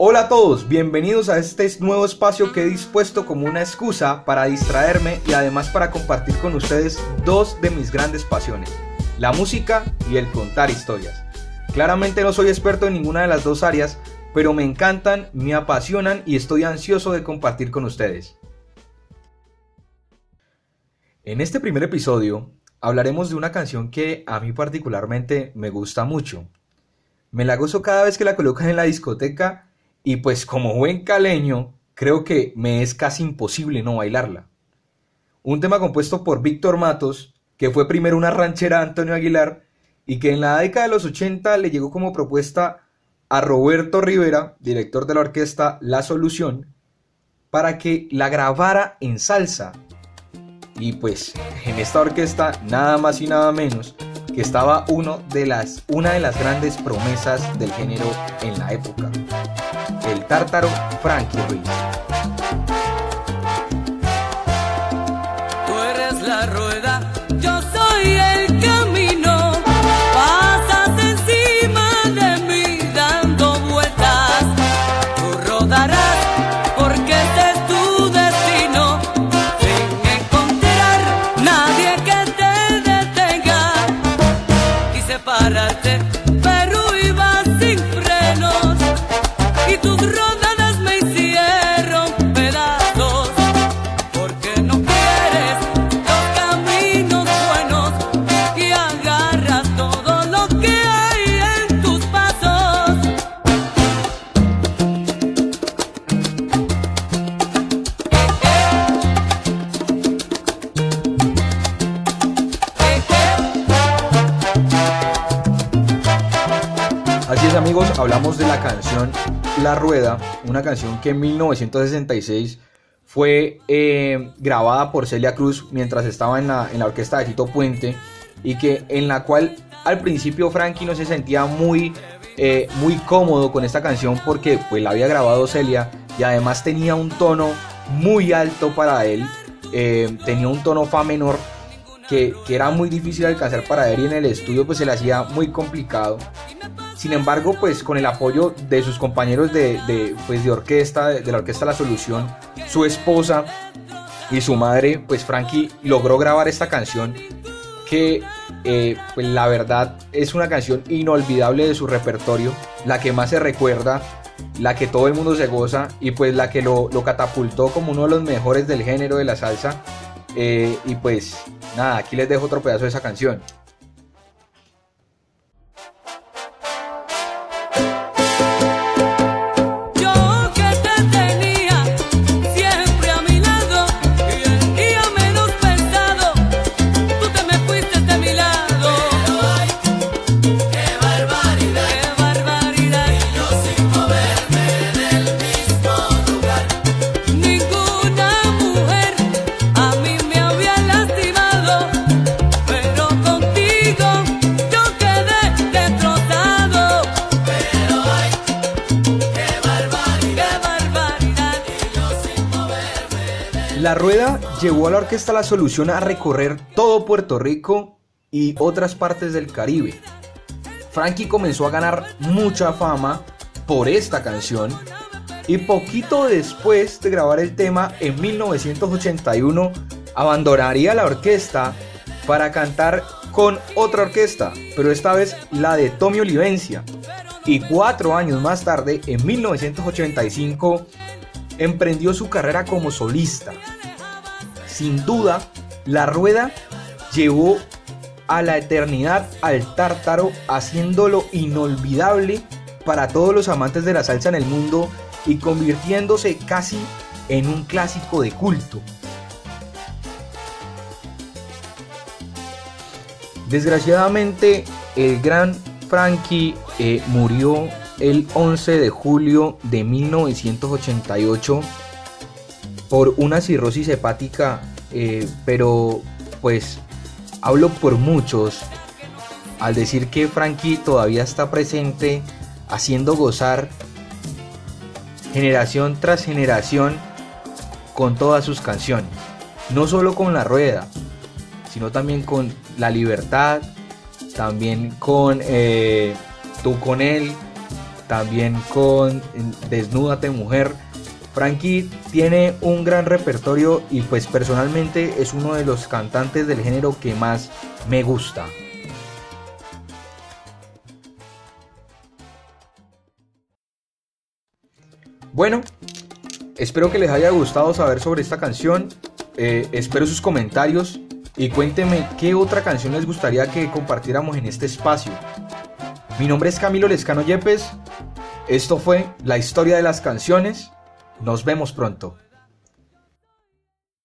Hola a todos, bienvenidos a este nuevo espacio que he dispuesto como una excusa para distraerme y además para compartir con ustedes dos de mis grandes pasiones, la música y el contar historias. Claramente no soy experto en ninguna de las dos áreas, pero me encantan, me apasionan y estoy ansioso de compartir con ustedes. En este primer episodio hablaremos de una canción que a mí particularmente me gusta mucho. Me la gozo cada vez que la colocan en la discoteca y pues como buen caleño, creo que me es casi imposible no bailarla. Un tema compuesto por Víctor Matos, que fue primero una ranchera de Antonio Aguilar y que en la década de los 80 le llegó como propuesta a Roberto Rivera, director de la orquesta La Solución, para que la grabara en salsa. Y pues en esta orquesta nada más y nada menos que estaba uno de las, una de las grandes promesas del género en la época, tártaro Frankie Ruiz. Así es amigos, hablamos de la canción La Rueda, una canción que en 1966 fue eh, grabada por Celia Cruz mientras estaba en la, en la orquesta de Tito Puente y que en la cual al principio Frankie no se sentía muy, eh, muy cómodo con esta canción porque pues la había grabado Celia y además tenía un tono muy alto para él, eh, tenía un tono fa menor que, que era muy difícil alcanzar para él y en el estudio pues se le hacía muy complicado. Sin embargo, pues con el apoyo de sus compañeros de, de, pues, de orquesta, de, la orquesta La Solución, su esposa y su madre, pues Frankie logró grabar esta canción que eh, pues la verdad es una canción inolvidable de su repertorio, la que más se recuerda, la que todo el mundo se goza y pues la que lo, lo catapultó como uno de los mejores del género de la salsa. Eh, y pues nada, aquí les dejo otro pedazo de esa canción. La rueda llevó a la orquesta La Solución a recorrer todo Puerto Rico y otras partes del Caribe. Frankie comenzó a ganar mucha fama por esta canción y poquito después de grabar el tema en 1981 abandonaría la orquesta para cantar con otra orquesta, pero esta vez la de Tommy Olivencia. Y cuatro años más tarde, en 1985, emprendió su carrera como solista. Sin duda, la rueda llevó a la eternidad al tártaro, haciéndolo inolvidable para todos los amantes de la salsa en el mundo y convirtiéndose casi en un clásico de culto. Desgraciadamente, el gran Frankie eh, murió el 11 de julio de 1988 por una cirrosis hepática, eh, pero pues hablo por muchos al decir que Frankie todavía está presente haciendo gozar generación tras generación con todas sus canciones. No solo con La Rueda, sino también con La Libertad, también con eh, Tú con él, también con Desnúdate Mujer. Frankie tiene un gran repertorio y pues personalmente es uno de los cantantes del género que más me gusta. Bueno, espero que les haya gustado saber sobre esta canción. Eh, espero sus comentarios y cuéntenme qué otra canción les gustaría que compartiéramos en este espacio. Mi nombre es Camilo Lescano Yepes. Esto fue La historia de las canciones. Nos vemos pronto.